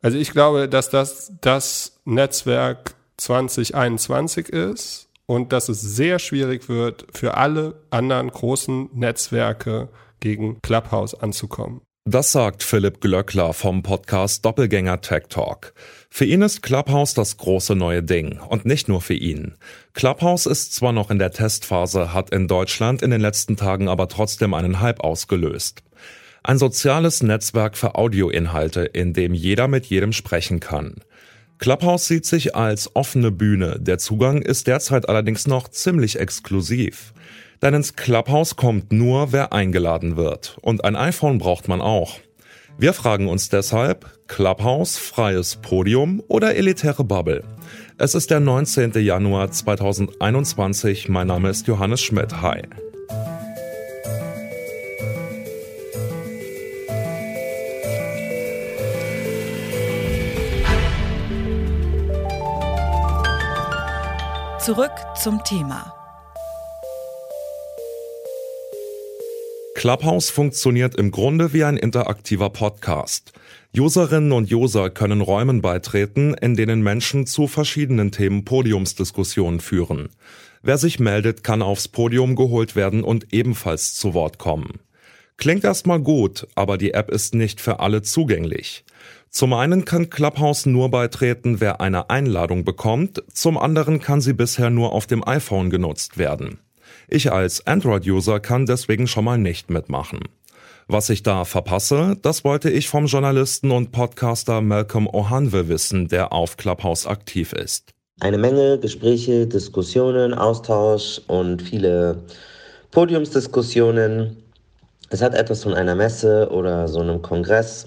Also ich glaube, dass das das Netzwerk 2021 ist und dass es sehr schwierig wird, für alle anderen großen Netzwerke gegen Clubhouse anzukommen. Das sagt Philipp Glöckler vom Podcast Doppelgänger Tech Talk. Für ihn ist Clubhouse das große neue Ding und nicht nur für ihn. Clubhouse ist zwar noch in der Testphase, hat in Deutschland in den letzten Tagen aber trotzdem einen Hype ausgelöst. Ein soziales Netzwerk für Audioinhalte, in dem jeder mit jedem sprechen kann. Clubhouse sieht sich als offene Bühne, der Zugang ist derzeit allerdings noch ziemlich exklusiv. Denn ins Clubhouse kommt nur, wer eingeladen wird. Und ein iPhone braucht man auch. Wir fragen uns deshalb, Clubhouse, freies Podium oder elitäre Bubble? Es ist der 19. Januar 2021. Mein Name ist Johannes Schmidt. Hi. Zurück zum Thema. Clubhouse funktioniert im Grunde wie ein interaktiver Podcast. Userinnen und User können Räumen beitreten, in denen Menschen zu verschiedenen Themen Podiumsdiskussionen führen. Wer sich meldet, kann aufs Podium geholt werden und ebenfalls zu Wort kommen. Klingt erstmal gut, aber die App ist nicht für alle zugänglich. Zum einen kann Clubhouse nur beitreten, wer eine Einladung bekommt, zum anderen kann sie bisher nur auf dem iPhone genutzt werden. Ich als Android-User kann deswegen schon mal nicht mitmachen. Was ich da verpasse, das wollte ich vom Journalisten und Podcaster Malcolm Ohanwe wissen, der auf Clubhouse aktiv ist. Eine Menge Gespräche, Diskussionen, Austausch und viele Podiumsdiskussionen. Es hat etwas von einer Messe oder so einem Kongress.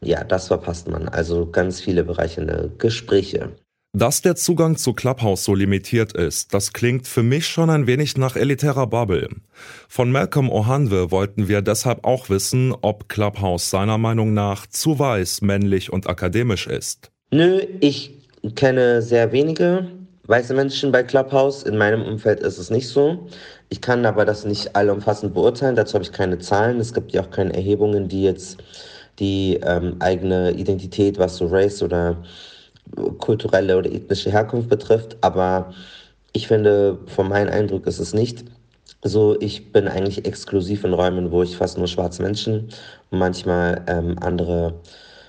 Ja, das verpasst man. Also ganz viele bereichernde Gespräche. Dass der Zugang zu Clubhouse so limitiert ist, das klingt für mich schon ein wenig nach elitärer Bubble. Von Malcolm Ohanwe wollten wir deshalb auch wissen, ob Clubhouse seiner Meinung nach zu weiß, männlich und akademisch ist. Nö, ich kenne sehr wenige weiße Menschen bei Clubhouse. In meinem Umfeld ist es nicht so. Ich kann aber das nicht allumfassend beurteilen. Dazu habe ich keine Zahlen. Es gibt ja auch keine Erhebungen, die jetzt die ähm, eigene Identität, was so Race oder kulturelle oder ethnische Herkunft betrifft. Aber ich finde, von meinem Eindruck ist es nicht so. Ich bin eigentlich exklusiv in Räumen, wo ich fast nur schwarze Menschen und manchmal ähm, andere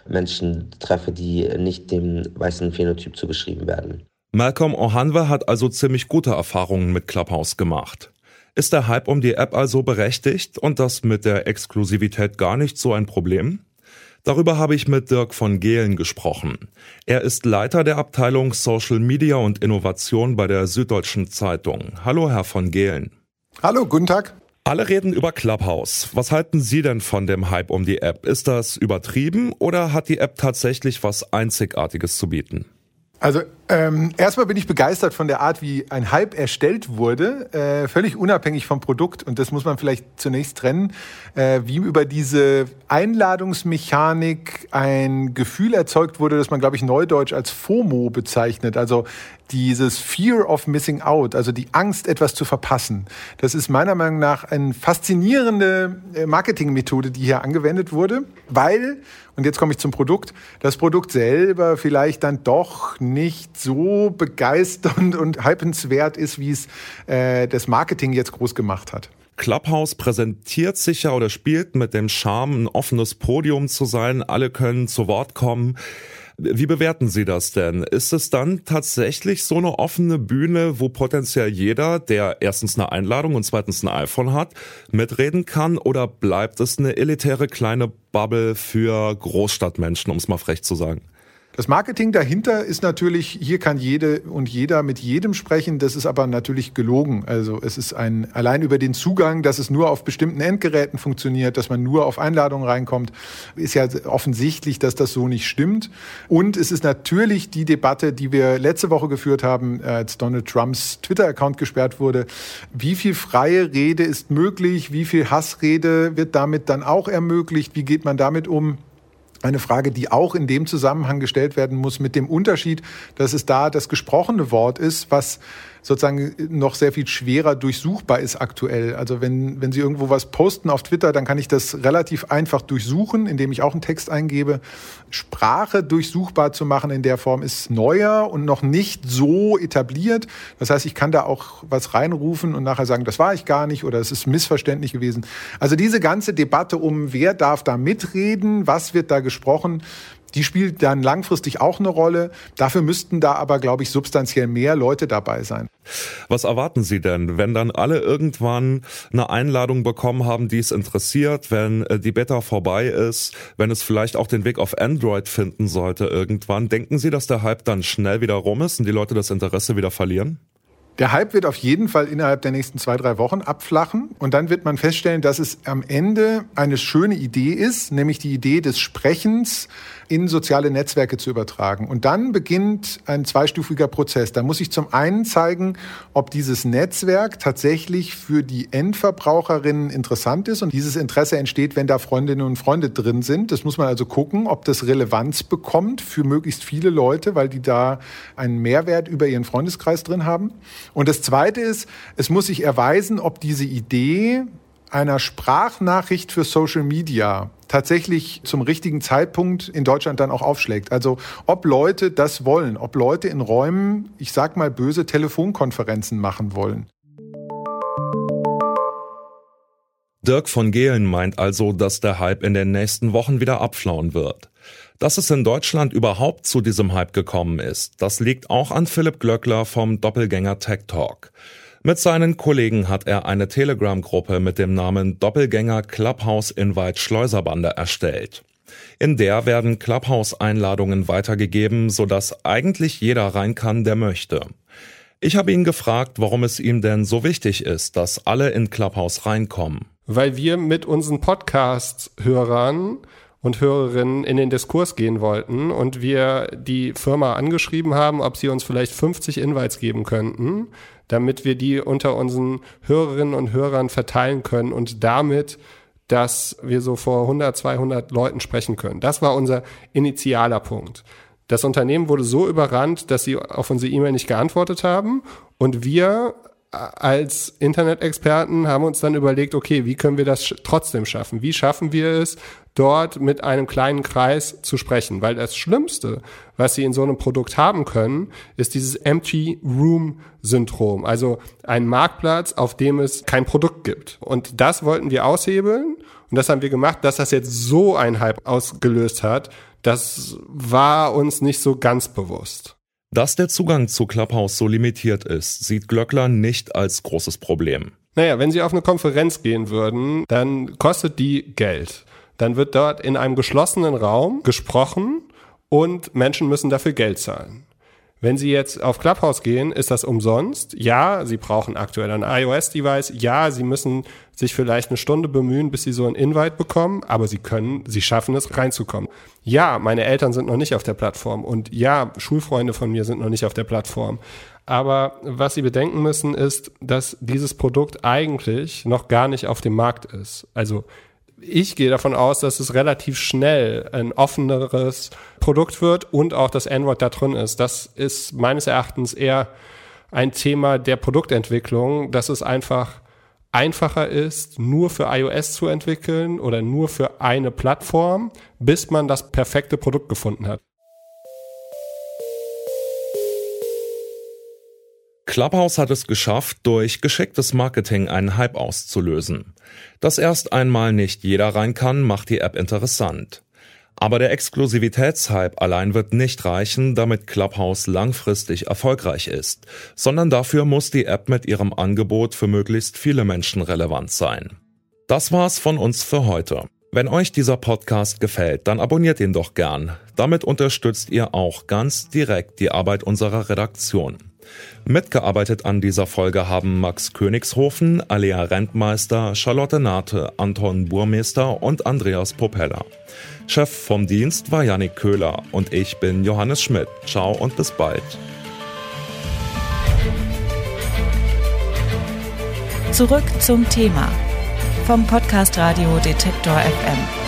Menschen treffe, die nicht dem weißen Phänotyp zugeschrieben werden. Malcolm Ohanwe hat also ziemlich gute Erfahrungen mit Clubhouse gemacht. Ist der Hype um die App also berechtigt und das mit der Exklusivität gar nicht so ein Problem? Darüber habe ich mit Dirk von Gehlen gesprochen. Er ist Leiter der Abteilung Social Media und Innovation bei der Süddeutschen Zeitung. Hallo, Herr von Gehlen. Hallo, guten Tag. Alle reden über Clubhouse. Was halten Sie denn von dem Hype um die App? Ist das übertrieben oder hat die App tatsächlich was Einzigartiges zu bieten? Also ähm, erstmal bin ich begeistert von der Art, wie ein Hype erstellt wurde, äh, völlig unabhängig vom Produkt. Und das muss man vielleicht zunächst trennen, äh, wie über diese Einladungsmechanik ein Gefühl erzeugt wurde, das man, glaube ich, neudeutsch als FOMO bezeichnet. Also dieses Fear of Missing Out, also die Angst, etwas zu verpassen. Das ist meiner Meinung nach eine faszinierende äh, Marketingmethode, die hier angewendet wurde, weil, und jetzt komme ich zum Produkt, das Produkt selber vielleicht dann doch nicht so begeisternd und hypenswert ist, wie es äh, das Marketing jetzt groß gemacht hat. Clubhouse präsentiert sich ja oder spielt mit dem Charme, ein offenes Podium zu sein. Alle können zu Wort kommen. Wie bewerten Sie das denn? Ist es dann tatsächlich so eine offene Bühne, wo potenziell jeder, der erstens eine Einladung und zweitens ein iPhone hat, mitreden kann? Oder bleibt es eine elitäre kleine Bubble für Großstadtmenschen, um es mal frech zu sagen? Das Marketing dahinter ist natürlich, hier kann jede und jeder mit jedem sprechen. Das ist aber natürlich gelogen. Also es ist ein, allein über den Zugang, dass es nur auf bestimmten Endgeräten funktioniert, dass man nur auf Einladungen reinkommt, ist ja offensichtlich, dass das so nicht stimmt. Und es ist natürlich die Debatte, die wir letzte Woche geführt haben, als Donald Trumps Twitter-Account gesperrt wurde. Wie viel freie Rede ist möglich? Wie viel Hassrede wird damit dann auch ermöglicht? Wie geht man damit um? Eine Frage, die auch in dem Zusammenhang gestellt werden muss, mit dem Unterschied, dass es da das gesprochene Wort ist, was sozusagen noch sehr viel schwerer durchsuchbar ist aktuell. Also wenn, wenn Sie irgendwo was posten auf Twitter, dann kann ich das relativ einfach durchsuchen, indem ich auch einen Text eingebe. Sprache durchsuchbar zu machen in der Form ist neuer und noch nicht so etabliert. Das heißt, ich kann da auch was reinrufen und nachher sagen, das war ich gar nicht oder es ist missverständlich gewesen. Also diese ganze Debatte um, wer darf da mitreden, was wird da gesprochen, die spielt dann langfristig auch eine Rolle. Dafür müssten da aber, glaube ich, substanziell mehr Leute dabei sein. Was erwarten Sie denn, wenn dann alle irgendwann eine Einladung bekommen haben, die es interessiert, wenn äh, die Beta vorbei ist, wenn es vielleicht auch den Weg auf Android finden sollte irgendwann? Denken Sie, dass der Hype dann schnell wieder rum ist und die Leute das Interesse wieder verlieren? Der Hype wird auf jeden Fall innerhalb der nächsten zwei, drei Wochen abflachen. Und dann wird man feststellen, dass es am Ende eine schöne Idee ist, nämlich die Idee des Sprechens in soziale Netzwerke zu übertragen. Und dann beginnt ein zweistufiger Prozess. Da muss ich zum einen zeigen, ob dieses Netzwerk tatsächlich für die Endverbraucherinnen interessant ist. Und dieses Interesse entsteht, wenn da Freundinnen und Freunde drin sind. Das muss man also gucken, ob das Relevanz bekommt für möglichst viele Leute, weil die da einen Mehrwert über ihren Freundeskreis drin haben. Und das Zweite ist, es muss sich erweisen, ob diese Idee einer Sprachnachricht für Social Media tatsächlich zum richtigen Zeitpunkt in Deutschland dann auch aufschlägt. Also ob Leute das wollen, ob Leute in Räumen, ich sag mal böse Telefonkonferenzen machen wollen. Dirk von Gehlen meint also, dass der Hype in den nächsten Wochen wieder abflauen wird. Dass es in Deutschland überhaupt zu diesem Hype gekommen ist, das liegt auch an Philipp Glöckler vom Doppelgänger Tech Talk. Mit seinen Kollegen hat er eine Telegram-Gruppe mit dem Namen Doppelgänger Clubhouse Invite Schleuserbande erstellt. In der werden Clubhouse-Einladungen weitergegeben, sodass eigentlich jeder rein kann, der möchte. Ich habe ihn gefragt, warum es ihm denn so wichtig ist, dass alle in Clubhouse reinkommen. Weil wir mit unseren Podcast-Hörern und Hörerinnen in den Diskurs gehen wollten und wir die Firma angeschrieben haben, ob sie uns vielleicht 50 Invites geben könnten, damit wir die unter unseren Hörerinnen und Hörern verteilen können und damit, dass wir so vor 100, 200 Leuten sprechen können. Das war unser initialer Punkt. Das Unternehmen wurde so überrannt, dass sie auf unsere E-Mail nicht geantwortet haben und wir als Internet-Experten haben uns dann überlegt, okay, wie können wir das trotzdem schaffen? Wie schaffen wir es, dort mit einem kleinen Kreis zu sprechen? Weil das Schlimmste, was sie in so einem Produkt haben können, ist dieses Empty Room Syndrom. Also ein Marktplatz, auf dem es kein Produkt gibt. Und das wollten wir aushebeln. Und das haben wir gemacht, dass das jetzt so ein Hype ausgelöst hat. Das war uns nicht so ganz bewusst. Dass der Zugang zu Clubhouse so limitiert ist, sieht Glöckler nicht als großes Problem. Naja, wenn Sie auf eine Konferenz gehen würden, dann kostet die Geld. Dann wird dort in einem geschlossenen Raum gesprochen und Menschen müssen dafür Geld zahlen. Wenn Sie jetzt auf Clubhouse gehen, ist das umsonst. Ja, Sie brauchen aktuell ein iOS-Device. Ja, Sie müssen sich vielleicht eine Stunde bemühen, bis Sie so ein Invite bekommen, aber Sie können, Sie schaffen es reinzukommen. Ja, meine Eltern sind noch nicht auf der Plattform und ja, Schulfreunde von mir sind noch nicht auf der Plattform. Aber was Sie bedenken müssen, ist, dass dieses Produkt eigentlich noch gar nicht auf dem Markt ist. Also ich gehe davon aus, dass es relativ schnell ein offeneres Produkt wird und auch das Android da drin ist. Das ist meines Erachtens eher ein Thema der Produktentwicklung, dass es einfach einfacher ist, nur für iOS zu entwickeln oder nur für eine Plattform, bis man das perfekte Produkt gefunden hat. Clubhouse hat es geschafft, durch geschicktes Marketing einen Hype auszulösen. Dass erst einmal nicht jeder rein kann, macht die App interessant. Aber der Exklusivitätshype allein wird nicht reichen, damit Clubhouse langfristig erfolgreich ist, sondern dafür muss die App mit ihrem Angebot für möglichst viele Menschen relevant sein. Das war's von uns für heute. Wenn euch dieser Podcast gefällt, dann abonniert ihn doch gern. Damit unterstützt ihr auch ganz direkt die Arbeit unserer Redaktion. Mitgearbeitet an dieser Folge haben Max Königshofen, Alea Rentmeister, Charlotte Nate, Anton Burmeister und Andreas Popella. Chef vom Dienst war Yannick Köhler und ich bin Johannes Schmidt. Ciao und bis bald. Zurück zum Thema vom Podcast Radio Detektor FM.